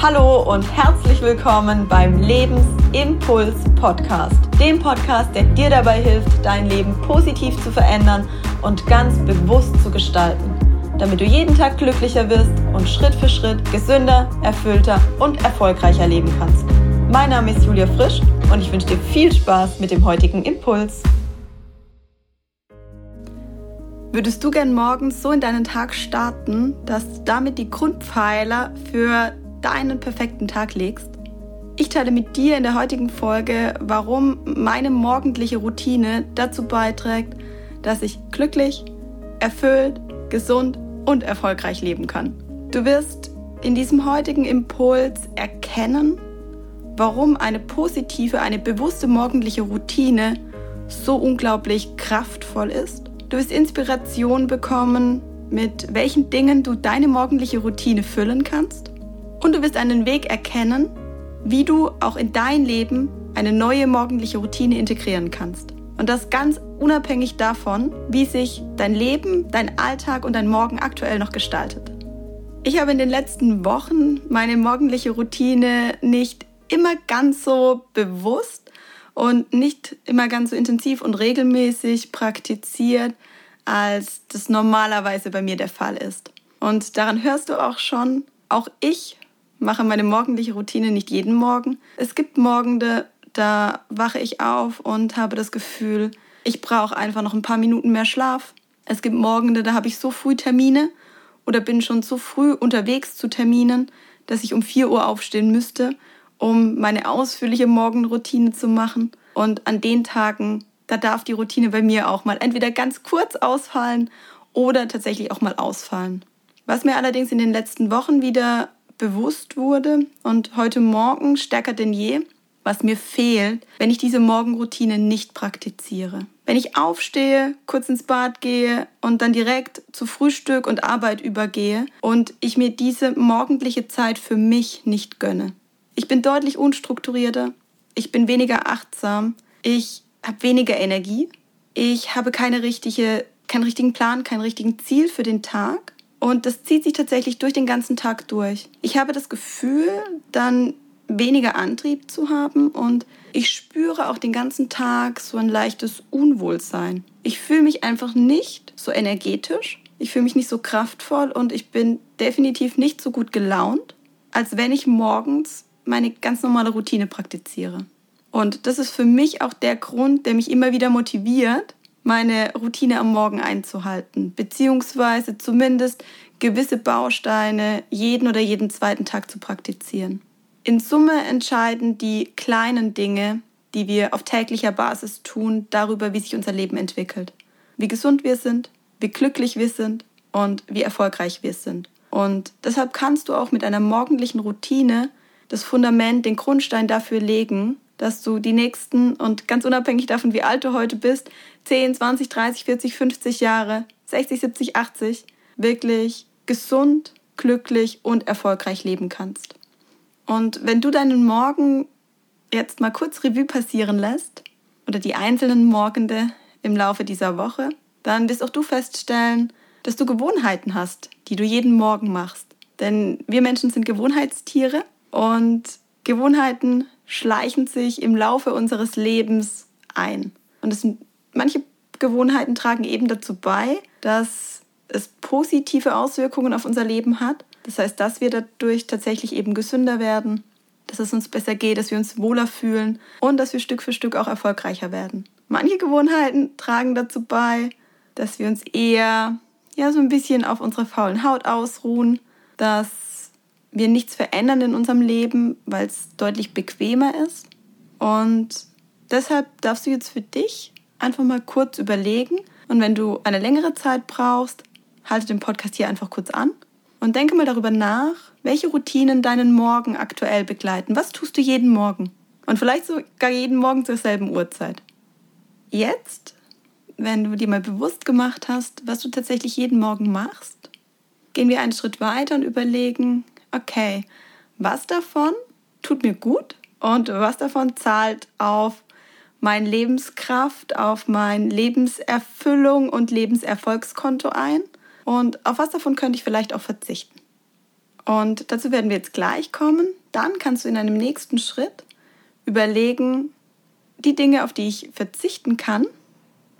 Hallo und herzlich willkommen beim Lebensimpuls Podcast, dem Podcast, der dir dabei hilft, dein Leben positiv zu verändern und ganz bewusst zu gestalten, damit du jeden Tag glücklicher wirst und Schritt für Schritt gesünder, erfüllter und erfolgreicher leben kannst. Mein Name ist Julia Frisch und ich wünsche dir viel Spaß mit dem heutigen Impuls. Würdest du gern morgens so in deinen Tag starten, dass damit die Grundpfeiler für deinen perfekten Tag legst? Ich teile mit dir in der heutigen Folge, warum meine morgendliche Routine dazu beiträgt, dass ich glücklich, erfüllt, gesund und erfolgreich leben kann. Du wirst in diesem heutigen Impuls erkennen, warum eine positive, eine bewusste morgendliche Routine so unglaublich kraftvoll ist. Du wirst Inspiration bekommen, mit welchen Dingen du deine morgendliche Routine füllen kannst. Und du wirst einen Weg erkennen, wie du auch in dein Leben eine neue morgendliche Routine integrieren kannst. Und das ganz unabhängig davon, wie sich dein Leben, dein Alltag und dein Morgen aktuell noch gestaltet. Ich habe in den letzten Wochen meine morgendliche Routine nicht immer ganz so bewusst und nicht immer ganz so intensiv und regelmäßig praktiziert, als das normalerweise bei mir der Fall ist. Und daran hörst du auch schon, auch ich mache meine morgendliche Routine nicht jeden Morgen. Es gibt Morgende, da wache ich auf und habe das Gefühl, ich brauche einfach noch ein paar Minuten mehr Schlaf. Es gibt Morgende, da habe ich so früh Termine oder bin schon so früh unterwegs zu Terminen, dass ich um 4 Uhr aufstehen müsste, um meine ausführliche Morgenroutine zu machen. Und an den Tagen, da darf die Routine bei mir auch mal entweder ganz kurz ausfallen oder tatsächlich auch mal ausfallen. Was mir allerdings in den letzten Wochen wieder bewusst wurde und heute Morgen stärker denn je, was mir fehlt, wenn ich diese Morgenroutine nicht praktiziere. Wenn ich aufstehe, kurz ins Bad gehe und dann direkt zu Frühstück und Arbeit übergehe und ich mir diese morgendliche Zeit für mich nicht gönne. Ich bin deutlich unstrukturierter, ich bin weniger achtsam, ich habe weniger Energie, ich habe keine richtige, keinen richtigen Plan, kein richtigen Ziel für den Tag und das zieht sich tatsächlich durch den ganzen Tag durch. Ich habe das Gefühl, dann weniger Antrieb zu haben und ich spüre auch den ganzen Tag so ein leichtes Unwohlsein. Ich fühle mich einfach nicht so energetisch, ich fühle mich nicht so kraftvoll und ich bin definitiv nicht so gut gelaunt, als wenn ich morgens meine ganz normale Routine praktiziere. Und das ist für mich auch der Grund, der mich immer wieder motiviert, meine Routine am Morgen einzuhalten, beziehungsweise zumindest gewisse Bausteine jeden oder jeden zweiten Tag zu praktizieren. In Summe entscheiden die kleinen Dinge, die wir auf täglicher Basis tun, darüber, wie sich unser Leben entwickelt. Wie gesund wir sind, wie glücklich wir sind und wie erfolgreich wir sind. Und deshalb kannst du auch mit einer morgendlichen Routine das Fundament, den Grundstein dafür legen, dass du die nächsten und ganz unabhängig davon, wie alt du heute bist, 10, 20, 30, 40, 50 Jahre, 60, 70, 80, wirklich gesund, glücklich und erfolgreich leben kannst. Und wenn du deinen Morgen jetzt mal kurz Revue passieren lässt oder die einzelnen Morgende im Laufe dieser Woche, dann wirst auch du feststellen, dass du Gewohnheiten hast, die du jeden Morgen machst. Denn wir Menschen sind Gewohnheitstiere und Gewohnheiten schleichen sich im Laufe unseres Lebens ein. Und es, manche Gewohnheiten tragen eben dazu bei, dass es positive Auswirkungen auf unser Leben hat. Das heißt, dass wir dadurch tatsächlich eben gesünder werden, dass es uns besser geht, dass wir uns wohler fühlen und dass wir Stück für Stück auch erfolgreicher werden. Manche Gewohnheiten tragen dazu bei, dass wir uns eher ja so ein bisschen auf unserer faulen Haut ausruhen, dass wir nichts verändern in unserem Leben, weil es deutlich bequemer ist. Und deshalb darfst du jetzt für dich einfach mal kurz überlegen. Und wenn du eine längere Zeit brauchst, halte den Podcast hier einfach kurz an und denke mal darüber nach, welche Routinen deinen Morgen aktuell begleiten. Was tust du jeden Morgen? Und vielleicht sogar jeden Morgen zur selben Uhrzeit. Jetzt, wenn du dir mal bewusst gemacht hast, was du tatsächlich jeden Morgen machst, gehen wir einen Schritt weiter und überlegen, okay, was davon tut mir gut und was davon zahlt auf meine Lebenskraft, auf mein Lebenserfüllung und Lebenserfolgskonto ein und auf was davon könnte ich vielleicht auch verzichten. Und dazu werden wir jetzt gleich kommen. Dann kannst du in einem nächsten Schritt überlegen, die Dinge, auf die ich verzichten kann,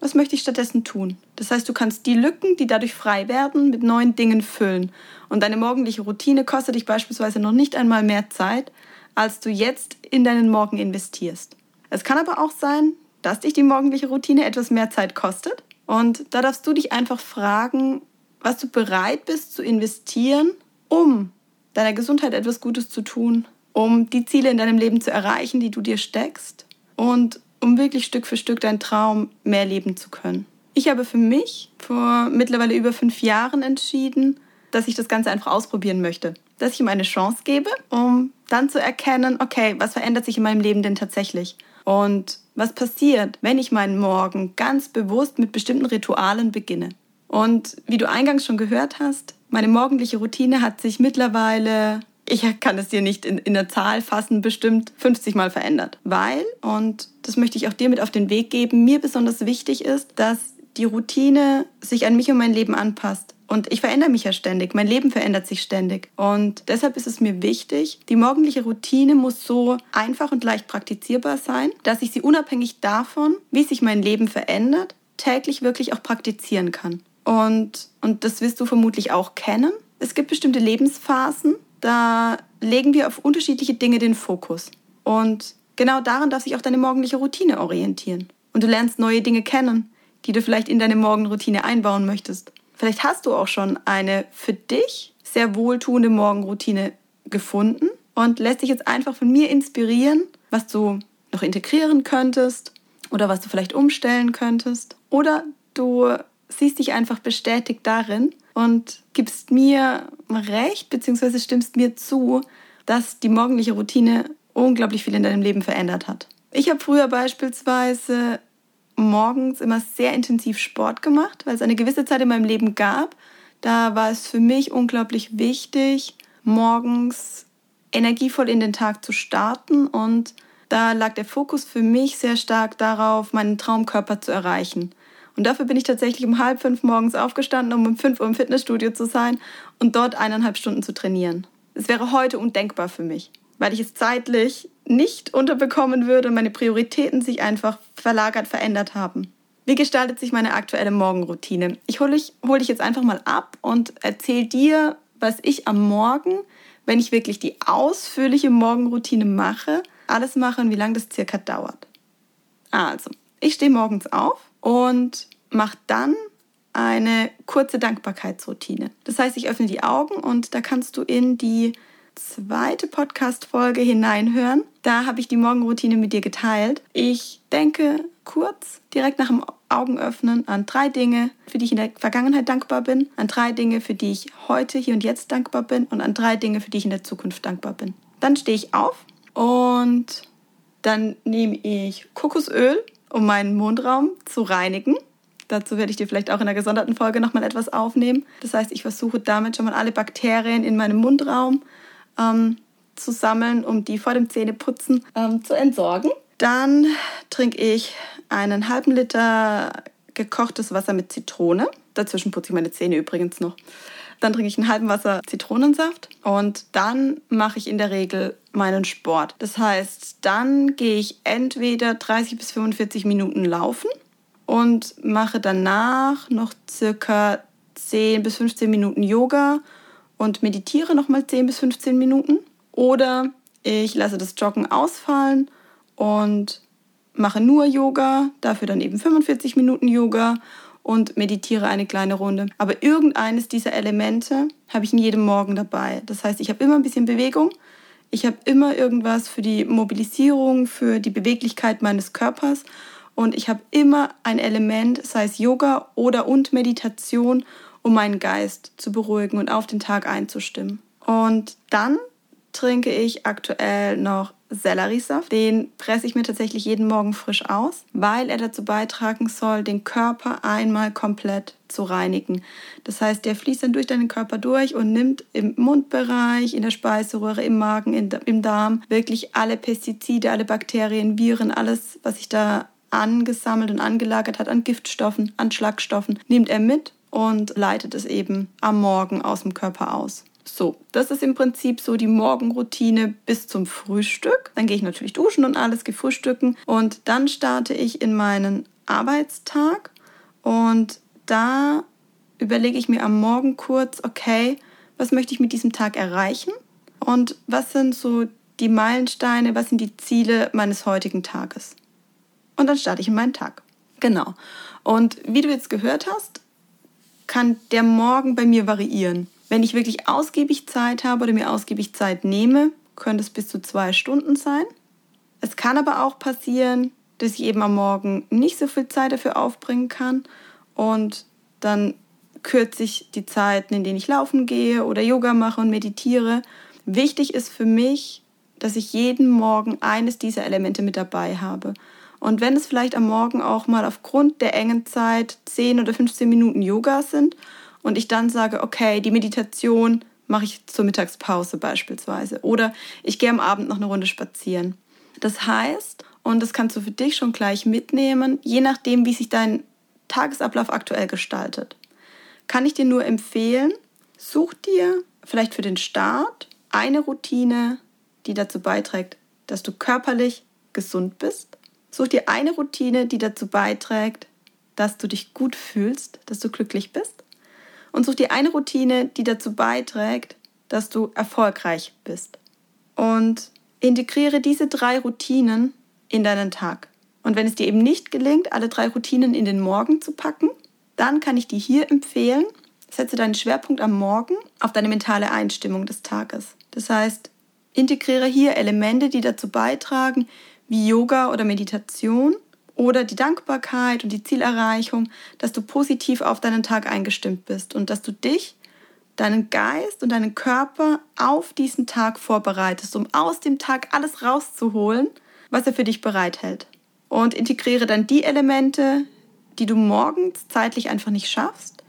was möchte ich stattdessen tun? Das heißt, du kannst die Lücken, die dadurch frei werden, mit neuen Dingen füllen. Und deine morgendliche Routine kostet dich beispielsweise noch nicht einmal mehr Zeit, als du jetzt in deinen Morgen investierst. Es kann aber auch sein, dass dich die morgendliche Routine etwas mehr Zeit kostet. Und da darfst du dich einfach fragen, was du bereit bist zu investieren, um deiner Gesundheit etwas Gutes zu tun, um die Ziele in deinem Leben zu erreichen, die du dir steckst und um wirklich Stück für Stück deinen Traum mehr leben zu können. Ich habe für mich vor mittlerweile über fünf Jahren entschieden, dass ich das Ganze einfach ausprobieren möchte. Dass ich ihm eine Chance gebe, um dann zu erkennen, okay, was verändert sich in meinem Leben denn tatsächlich? Und was passiert, wenn ich meinen Morgen ganz bewusst mit bestimmten Ritualen beginne? Und wie du eingangs schon gehört hast, meine morgendliche Routine hat sich mittlerweile, ich kann es dir nicht in, in der Zahl fassen, bestimmt 50 Mal verändert. Weil, und das möchte ich auch dir mit auf den Weg geben, mir besonders wichtig ist, dass die Routine sich an mich und mein Leben anpasst. Und ich verändere mich ja ständig, mein Leben verändert sich ständig. Und deshalb ist es mir wichtig, die morgendliche Routine muss so einfach und leicht praktizierbar sein, dass ich sie unabhängig davon, wie sich mein Leben verändert, täglich wirklich auch praktizieren kann. Und, und das wirst du vermutlich auch kennen. Es gibt bestimmte Lebensphasen, da legen wir auf unterschiedliche Dinge den Fokus. Und genau daran darf sich auch deine morgendliche Routine orientieren. Und du lernst neue Dinge kennen, die du vielleicht in deine Morgenroutine einbauen möchtest. Vielleicht hast du auch schon eine für dich sehr wohltuende Morgenroutine gefunden und lässt dich jetzt einfach von mir inspirieren, was du noch integrieren könntest oder was du vielleicht umstellen könntest. Oder du siehst dich einfach bestätigt darin und gibst mir recht, beziehungsweise stimmst mir zu, dass die morgendliche Routine unglaublich viel in deinem Leben verändert hat. Ich habe früher beispielsweise morgens immer sehr intensiv Sport gemacht, weil es eine gewisse Zeit in meinem Leben gab. Da war es für mich unglaublich wichtig, morgens energievoll in den Tag zu starten und da lag der Fokus für mich sehr stark darauf, meinen Traumkörper zu erreichen. Und dafür bin ich tatsächlich um halb fünf morgens aufgestanden, um um fünf Uhr im Fitnessstudio zu sein und dort eineinhalb Stunden zu trainieren. Es wäre heute undenkbar für mich, weil ich es zeitlich nicht unterbekommen würde und meine Prioritäten sich einfach verlagert, verändert haben. Wie gestaltet sich meine aktuelle Morgenroutine? Ich hole dich, hol dich jetzt einfach mal ab und erzähle dir, was ich am Morgen, wenn ich wirklich die ausführliche Morgenroutine mache, alles mache und wie lange das circa dauert. Also, ich stehe morgens auf und mache dann eine kurze Dankbarkeitsroutine. Das heißt, ich öffne die Augen und da kannst du in die zweite Podcast-Folge hineinhören. Da habe ich die Morgenroutine mit dir geteilt. Ich denke kurz, direkt nach dem Augenöffnen, an drei Dinge, für die ich in der Vergangenheit dankbar bin, an drei Dinge, für die ich heute, hier und jetzt dankbar bin und an drei Dinge, für die ich in der Zukunft dankbar bin. Dann stehe ich auf und dann nehme ich Kokosöl um meinen Mundraum zu reinigen. Dazu werde ich dir vielleicht auch in einer gesonderten Folge nochmal etwas aufnehmen. Das heißt, ich versuche damit schon mal alle Bakterien in meinem Mundraum ähm, zu sammeln, um die vor dem Zähneputzen ähm, zu entsorgen. Dann trinke ich einen halben Liter gekochtes Wasser mit Zitrone. Dazwischen putze ich meine Zähne übrigens noch. Dann trinke ich einen halben Wasser Zitronensaft und dann mache ich in der Regel meinen Sport. Das heißt, dann gehe ich entweder 30 bis 45 Minuten laufen und mache danach noch circa 10 bis 15 Minuten Yoga und meditiere nochmal 10 bis 15 Minuten. Oder ich lasse das Joggen ausfallen und mache nur Yoga, dafür dann eben 45 Minuten Yoga und meditiere eine kleine Runde. Aber irgendeines dieser Elemente habe ich in jedem Morgen dabei. Das heißt, ich habe immer ein bisschen Bewegung. Ich habe immer irgendwas für die Mobilisierung, für die Beweglichkeit meines Körpers. Und ich habe immer ein Element, sei es Yoga oder und Meditation, um meinen Geist zu beruhigen und auf den Tag einzustimmen. Und dann trinke ich aktuell noch Selleriesaft. Den presse ich mir tatsächlich jeden Morgen frisch aus, weil er dazu beitragen soll, den Körper einmal komplett zu reinigen. Das heißt, der fließt dann durch deinen Körper durch und nimmt im Mundbereich, in der Speiseröhre, im Magen, im Darm wirklich alle Pestizide, alle Bakterien, Viren, alles, was sich da angesammelt und angelagert hat an Giftstoffen, an Schlagstoffen, nimmt er mit und leitet es eben am Morgen aus dem Körper aus. So, das ist im Prinzip so die Morgenroutine bis zum Frühstück. Dann gehe ich natürlich duschen und alles, gehe frühstücken und dann starte ich in meinen Arbeitstag und da überlege ich mir am Morgen kurz, okay, was möchte ich mit diesem Tag erreichen und was sind so die Meilensteine, was sind die Ziele meines heutigen Tages. Und dann starte ich in meinen Tag. Genau. Und wie du jetzt gehört hast, kann der Morgen bei mir variieren. Wenn ich wirklich ausgiebig Zeit habe oder mir ausgiebig Zeit nehme, könnte es bis zu zwei Stunden sein. Es kann aber auch passieren, dass ich eben am Morgen nicht so viel Zeit dafür aufbringen kann und dann kürze ich die Zeiten, in denen ich laufen gehe oder Yoga mache und meditiere. Wichtig ist für mich, dass ich jeden Morgen eines dieser Elemente mit dabei habe. Und wenn es vielleicht am Morgen auch mal aufgrund der engen Zeit 10 oder 15 Minuten Yoga sind und ich dann sage, okay, die Meditation mache ich zur Mittagspause beispielsweise oder ich gehe am Abend noch eine Runde spazieren. Das heißt, und das kannst du für dich schon gleich mitnehmen, je nachdem, wie sich dein Tagesablauf aktuell gestaltet, kann ich dir nur empfehlen, such dir vielleicht für den Start eine Routine, die dazu beiträgt, dass du körperlich gesund bist. Such dir eine Routine, die dazu beiträgt, dass du dich gut fühlst, dass du glücklich bist. Und such dir eine Routine, die dazu beiträgt, dass du erfolgreich bist. Und integriere diese drei Routinen in deinen Tag. Und wenn es dir eben nicht gelingt, alle drei Routinen in den Morgen zu packen, dann kann ich dir hier empfehlen, setze deinen Schwerpunkt am Morgen auf deine mentale Einstimmung des Tages. Das heißt, integriere hier Elemente, die dazu beitragen, wie Yoga oder Meditation oder die Dankbarkeit und die Zielerreichung, dass du positiv auf deinen Tag eingestimmt bist und dass du dich, deinen Geist und deinen Körper auf diesen Tag vorbereitest, um aus dem Tag alles rauszuholen, was er für dich bereithält. Und integriere dann die Elemente, die du morgens zeitlich einfach nicht schaffst,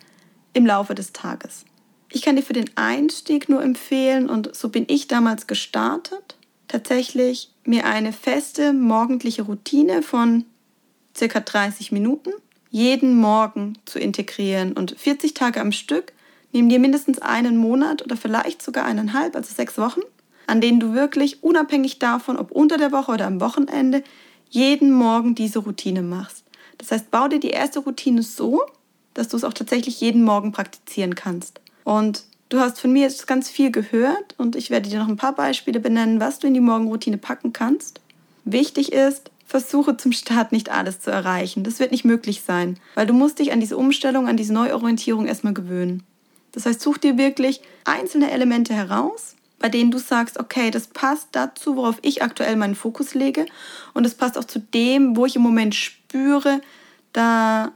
im Laufe des Tages. Ich kann dir für den Einstieg nur empfehlen, und so bin ich damals gestartet, tatsächlich mir eine feste morgendliche Routine von circa 30 Minuten jeden Morgen zu integrieren. Und 40 Tage am Stück nehmen dir mindestens einen Monat oder vielleicht sogar eineinhalb, also sechs Wochen, an denen du wirklich unabhängig davon, ob unter der Woche oder am Wochenende, jeden Morgen diese Routine machst. Das heißt, bau dir die erste Routine so, dass du es auch tatsächlich jeden Morgen praktizieren kannst. Und du hast von mir jetzt ganz viel gehört und ich werde dir noch ein paar Beispiele benennen, was du in die Morgenroutine packen kannst. Wichtig ist, versuche zum Start nicht alles zu erreichen. Das wird nicht möglich sein, weil du musst dich an diese Umstellung, an diese Neuorientierung erstmal gewöhnen. Das heißt, such dir wirklich einzelne Elemente heraus, bei denen du sagst, okay, das passt dazu, worauf ich aktuell meinen Fokus lege und es passt auch zu dem, wo ich im Moment spüre, da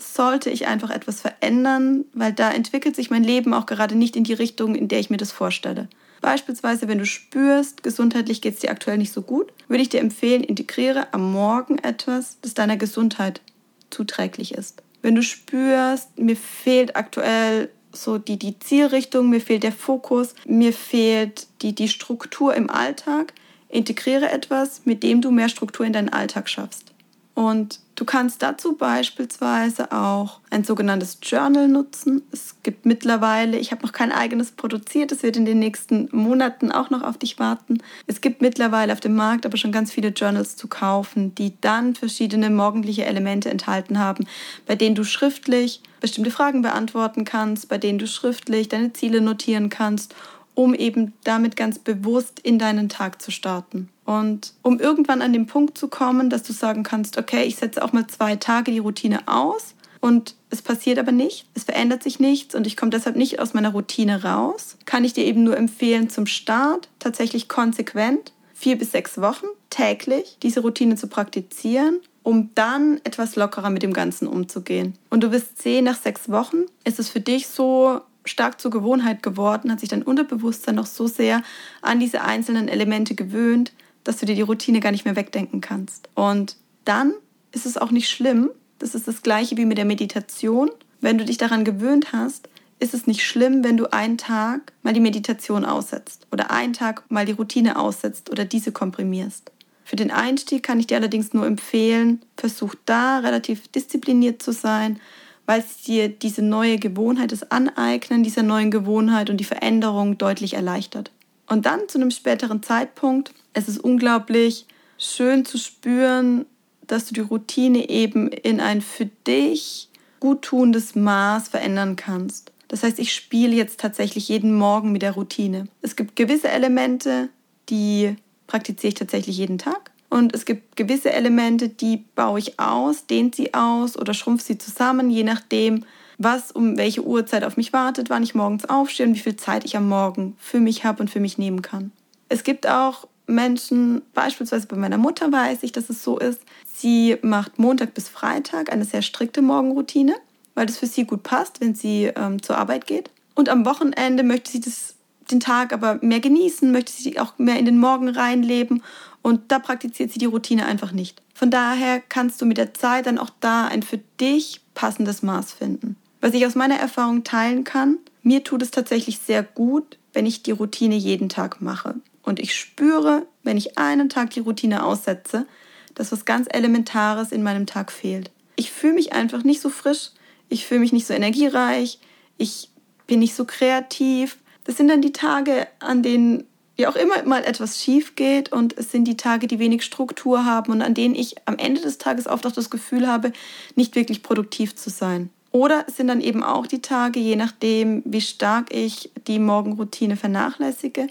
sollte ich einfach etwas verändern, weil da entwickelt sich mein Leben auch gerade nicht in die Richtung, in der ich mir das vorstelle. Beispielsweise, wenn du spürst, gesundheitlich geht es dir aktuell nicht so gut, würde ich dir empfehlen, integriere am Morgen etwas, das deiner Gesundheit zuträglich ist. Wenn du spürst, mir fehlt aktuell so die, die Zielrichtung, mir fehlt der Fokus, mir fehlt die, die Struktur im Alltag, integriere etwas, mit dem du mehr Struktur in deinen Alltag schaffst. Und du kannst dazu beispielsweise auch ein sogenanntes Journal nutzen. Es gibt mittlerweile, ich habe noch kein eigenes produziert, es wird in den nächsten Monaten auch noch auf dich warten. Es gibt mittlerweile auf dem Markt aber schon ganz viele Journals zu kaufen, die dann verschiedene morgendliche Elemente enthalten haben, bei denen du schriftlich bestimmte Fragen beantworten kannst, bei denen du schriftlich deine Ziele notieren kannst um eben damit ganz bewusst in deinen Tag zu starten. Und um irgendwann an den Punkt zu kommen, dass du sagen kannst, okay, ich setze auch mal zwei Tage die Routine aus und es passiert aber nicht, es verändert sich nichts und ich komme deshalb nicht aus meiner Routine raus, kann ich dir eben nur empfehlen, zum Start tatsächlich konsequent vier bis sechs Wochen täglich diese Routine zu praktizieren um dann etwas lockerer mit dem Ganzen umzugehen. Und du wirst sehen, nach sechs Wochen ist es für dich so stark zur Gewohnheit geworden, hat sich dein Unterbewusstsein noch so sehr an diese einzelnen Elemente gewöhnt, dass du dir die Routine gar nicht mehr wegdenken kannst. Und dann ist es auch nicht schlimm. Das ist das gleiche wie mit der Meditation. Wenn du dich daran gewöhnt hast, ist es nicht schlimm, wenn du einen Tag mal die Meditation aussetzt oder einen Tag mal die Routine aussetzt oder diese komprimierst. Für den Einstieg kann ich dir allerdings nur empfehlen, versuch da relativ diszipliniert zu sein weil es dir diese neue Gewohnheit, das Aneignen dieser neuen Gewohnheit und die Veränderung deutlich erleichtert. Und dann zu einem späteren Zeitpunkt, es ist unglaublich schön zu spüren, dass du die Routine eben in ein für dich guttunendes Maß verändern kannst. Das heißt, ich spiele jetzt tatsächlich jeden Morgen mit der Routine. Es gibt gewisse Elemente, die praktiziere ich tatsächlich jeden Tag. Und es gibt gewisse Elemente, die baue ich aus, dehnt sie aus oder schrumpfe sie zusammen, je nachdem, was um welche Uhrzeit auf mich wartet, wann ich morgens aufstehe und wie viel Zeit ich am Morgen für mich habe und für mich nehmen kann. Es gibt auch Menschen, beispielsweise bei meiner Mutter weiß ich, dass es so ist, sie macht Montag bis Freitag eine sehr strikte Morgenroutine, weil das für sie gut passt, wenn sie ähm, zur Arbeit geht. Und am Wochenende möchte sie das, den Tag aber mehr genießen, möchte sie auch mehr in den Morgen reinleben und da praktiziert sie die Routine einfach nicht. Von daher kannst du mit der Zeit dann auch da ein für dich passendes Maß finden. Was ich aus meiner Erfahrung teilen kann, mir tut es tatsächlich sehr gut, wenn ich die Routine jeden Tag mache. Und ich spüre, wenn ich einen Tag die Routine aussetze, dass was ganz Elementares in meinem Tag fehlt. Ich fühle mich einfach nicht so frisch, ich fühle mich nicht so energiereich, ich bin nicht so kreativ. Das sind dann die Tage, an denen wie auch immer mal etwas schief geht und es sind die Tage, die wenig Struktur haben und an denen ich am Ende des Tages oft auch das Gefühl habe, nicht wirklich produktiv zu sein. Oder es sind dann eben auch die Tage, je nachdem, wie stark ich die Morgenroutine vernachlässige,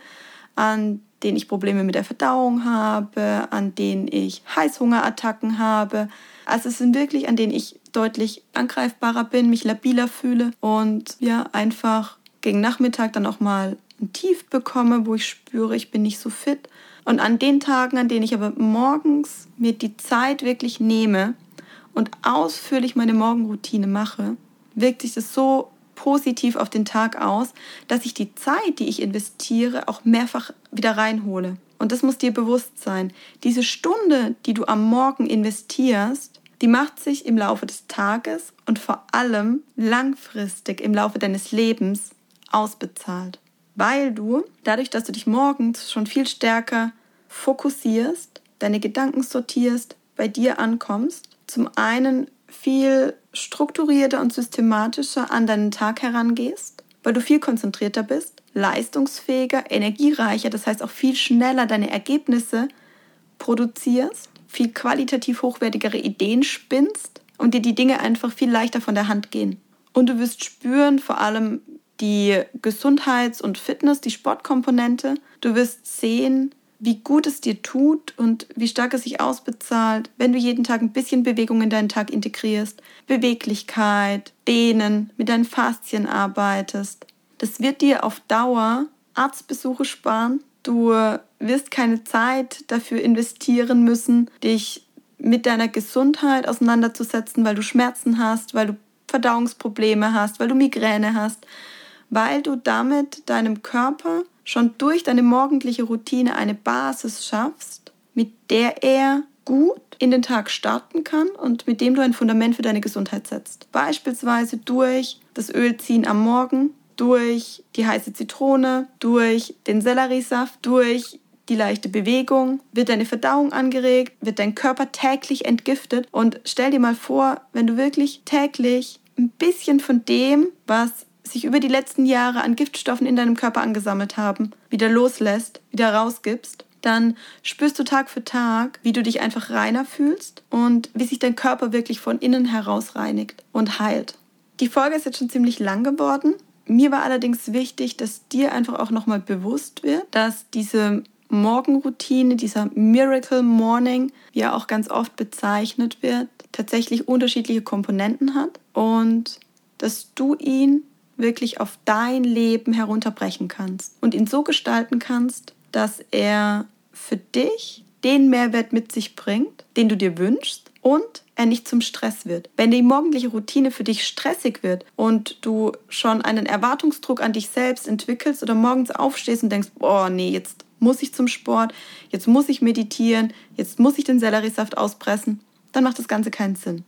an denen ich Probleme mit der Verdauung habe, an denen ich Heißhungerattacken habe. Also es sind wirklich, an denen ich deutlich angreifbarer bin, mich labiler fühle und ja, einfach gegen Nachmittag dann auch mal ein Tief bekomme, wo ich spüre, ich bin nicht so fit. Und an den Tagen, an denen ich aber morgens mir die Zeit wirklich nehme und ausführlich meine Morgenroutine mache, wirkt sich das so positiv auf den Tag aus, dass ich die Zeit, die ich investiere, auch mehrfach wieder reinhole. Und das muss dir bewusst sein. Diese Stunde, die du am Morgen investierst, die macht sich im Laufe des Tages und vor allem langfristig im Laufe deines Lebens ausbezahlt. Weil du, dadurch, dass du dich morgens schon viel stärker fokussierst, deine Gedanken sortierst, bei dir ankommst, zum einen viel strukturierter und systematischer an deinen Tag herangehst, weil du viel konzentrierter bist, leistungsfähiger, energiereicher, das heißt auch viel schneller deine Ergebnisse produzierst, viel qualitativ hochwertigere Ideen spinnst und dir die Dinge einfach viel leichter von der Hand gehen. Und du wirst spüren, vor allem die Gesundheits- und Fitness, die Sportkomponente. Du wirst sehen, wie gut es dir tut und wie stark es sich ausbezahlt, wenn du jeden Tag ein bisschen Bewegung in deinen Tag integrierst, Beweglichkeit, Dehnen, mit deinen Faszien arbeitest. Das wird dir auf Dauer Arztbesuche sparen. Du wirst keine Zeit dafür investieren müssen, dich mit deiner Gesundheit auseinanderzusetzen, weil du Schmerzen hast, weil du Verdauungsprobleme hast, weil du Migräne hast, weil du damit deinem Körper schon durch deine morgendliche Routine eine Basis schaffst, mit der er gut in den Tag starten kann und mit dem du ein Fundament für deine Gesundheit setzt. Beispielsweise durch das Ölziehen am Morgen, durch die heiße Zitrone, durch den Selleriesaft, durch die leichte Bewegung, wird deine Verdauung angeregt, wird dein Körper täglich entgiftet? Und stell dir mal vor, wenn du wirklich täglich ein bisschen von dem, was sich über die letzten Jahre an Giftstoffen in deinem Körper angesammelt haben, wieder loslässt, wieder rausgibst, dann spürst du Tag für Tag, wie du dich einfach reiner fühlst und wie sich dein Körper wirklich von innen heraus reinigt und heilt. Die Folge ist jetzt schon ziemlich lang geworden. Mir war allerdings wichtig, dass dir einfach auch nochmal bewusst wird, dass diese Morgenroutine, dieser Miracle Morning, wie er auch ganz oft bezeichnet wird, tatsächlich unterschiedliche Komponenten hat und dass du ihn wirklich auf dein Leben herunterbrechen kannst und ihn so gestalten kannst, dass er für dich den Mehrwert mit sich bringt, den du dir wünschst und er nicht zum Stress wird. Wenn die morgendliche Routine für dich stressig wird und du schon einen Erwartungsdruck an dich selbst entwickelst oder morgens aufstehst und denkst, oh nee, jetzt muss ich zum Sport, jetzt muss ich meditieren, jetzt muss ich den Selleriesaft auspressen, dann macht das Ganze keinen Sinn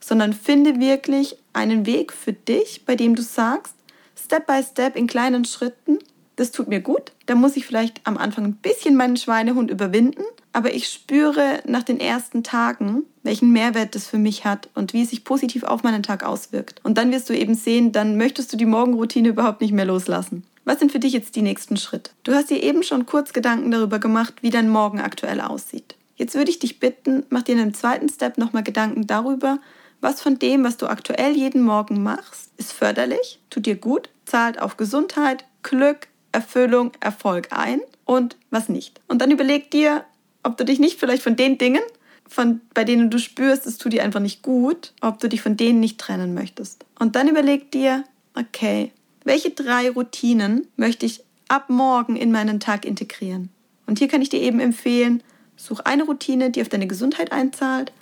sondern finde wirklich einen Weg für dich, bei dem du sagst, Step by Step in kleinen Schritten, das tut mir gut. Da muss ich vielleicht am Anfang ein bisschen meinen Schweinehund überwinden, aber ich spüre nach den ersten Tagen, welchen Mehrwert das für mich hat und wie es sich positiv auf meinen Tag auswirkt. Und dann wirst du eben sehen, dann möchtest du die Morgenroutine überhaupt nicht mehr loslassen. Was sind für dich jetzt die nächsten Schritte? Du hast dir eben schon kurz Gedanken darüber gemacht, wie dein Morgen aktuell aussieht. Jetzt würde ich dich bitten, mach dir in einem zweiten Step nochmal Gedanken darüber, was von dem, was du aktuell jeden Morgen machst, ist förderlich, tut dir gut, zahlt auf Gesundheit, Glück, Erfüllung, Erfolg ein und was nicht. Und dann überleg dir, ob du dich nicht vielleicht von den Dingen, von, bei denen du spürst, es tut dir einfach nicht gut, ob du dich von denen nicht trennen möchtest. Und dann überleg dir, okay, welche drei Routinen möchte ich ab morgen in meinen Tag integrieren? Und hier kann ich dir eben empfehlen, such eine Routine, die auf deine Gesundheit einzahlt,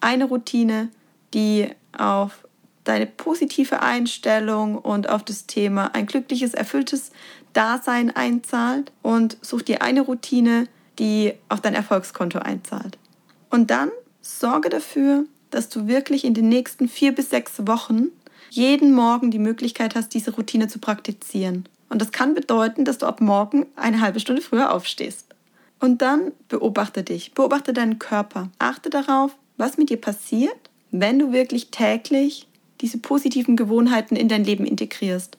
eine Routine, die auf deine positive Einstellung und auf das Thema ein glückliches, erfülltes Dasein einzahlt und such dir eine Routine, die auf dein Erfolgskonto einzahlt. Und dann sorge dafür, dass du wirklich in den nächsten vier bis sechs Wochen jeden Morgen die Möglichkeit hast, diese Routine zu praktizieren. Und das kann bedeuten, dass du ab morgen eine halbe Stunde früher aufstehst. Und dann beobachte dich, beobachte deinen Körper. Achte darauf, was mit dir passiert, wenn du wirklich täglich diese positiven Gewohnheiten in dein Leben integrierst.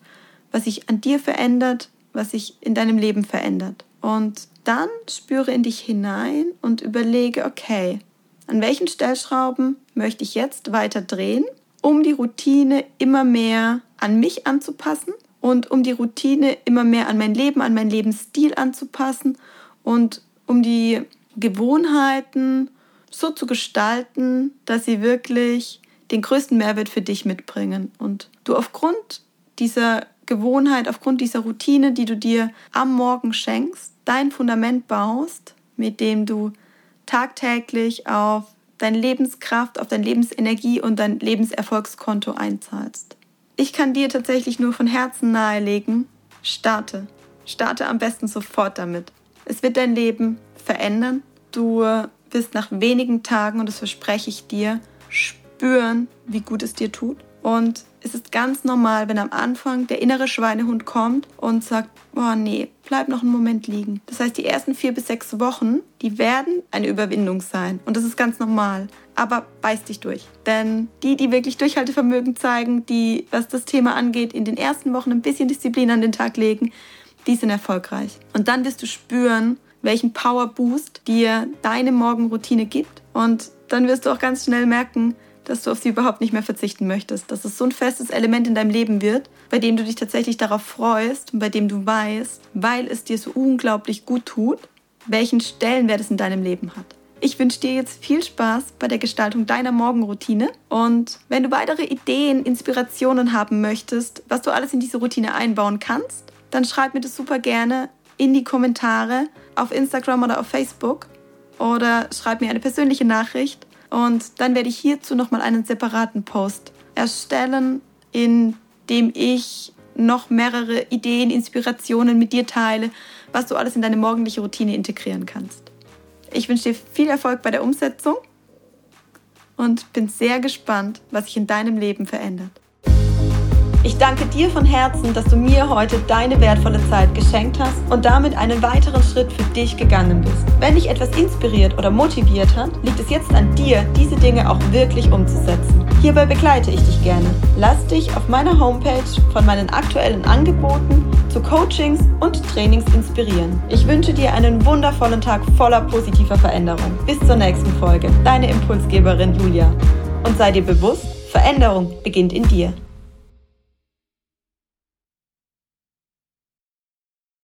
Was sich an dir verändert, was sich in deinem Leben verändert. Und dann spüre in dich hinein und überlege, okay, an welchen Stellschrauben möchte ich jetzt weiter drehen, um die Routine immer mehr an mich anzupassen und um die Routine immer mehr an mein Leben, an meinen Lebensstil anzupassen und um die Gewohnheiten so zu gestalten, dass sie wirklich den größten Mehrwert für dich mitbringen und du aufgrund dieser Gewohnheit, aufgrund dieser Routine, die du dir am Morgen schenkst, dein Fundament baust, mit dem du tagtäglich auf deine Lebenskraft, auf deine Lebensenergie und dein Lebenserfolgskonto einzahlst. Ich kann dir tatsächlich nur von Herzen nahelegen, starte. Starte am besten sofort damit. Es wird dein Leben verändern. Du wirst nach wenigen Tagen, und das verspreche ich dir, spüren, wie gut es dir tut. Und es ist ganz normal, wenn am Anfang der innere Schweinehund kommt und sagt, boah, nee, bleib noch einen Moment liegen. Das heißt, die ersten vier bis sechs Wochen, die werden eine Überwindung sein. Und das ist ganz normal. Aber beiß dich durch. Denn die, die wirklich Durchhaltevermögen zeigen, die, was das Thema angeht, in den ersten Wochen ein bisschen Disziplin an den Tag legen, die sind erfolgreich. Und dann wirst du spüren, welchen Power Boost dir deine Morgenroutine gibt. Und dann wirst du auch ganz schnell merken, dass du auf sie überhaupt nicht mehr verzichten möchtest, dass es so ein festes Element in deinem Leben wird, bei dem du dich tatsächlich darauf freust und bei dem du weißt, weil es dir so unglaublich gut tut, welchen Stellenwert es in deinem Leben hat. Ich wünsche dir jetzt viel Spaß bei der Gestaltung deiner Morgenroutine und wenn du weitere Ideen, Inspirationen haben möchtest, was du alles in diese Routine einbauen kannst, dann schreib mir das super gerne in die Kommentare auf Instagram oder auf Facebook oder schreib mir eine persönliche Nachricht und dann werde ich hierzu nochmal einen separaten Post erstellen, in dem ich noch mehrere Ideen, Inspirationen mit dir teile, was du alles in deine morgendliche Routine integrieren kannst. Ich wünsche dir viel Erfolg bei der Umsetzung und bin sehr gespannt, was sich in deinem Leben verändert. Ich danke dir von Herzen, dass du mir heute deine wertvolle Zeit geschenkt hast und damit einen weiteren Schritt für dich gegangen bist. Wenn dich etwas inspiriert oder motiviert hat, liegt es jetzt an dir, diese Dinge auch wirklich umzusetzen. Hierbei begleite ich dich gerne. Lass dich auf meiner Homepage von meinen aktuellen Angeboten zu Coachings und Trainings inspirieren. Ich wünsche dir einen wundervollen Tag voller positiver Veränderung. Bis zur nächsten Folge. Deine Impulsgeberin Julia. Und sei dir bewusst, Veränderung beginnt in dir.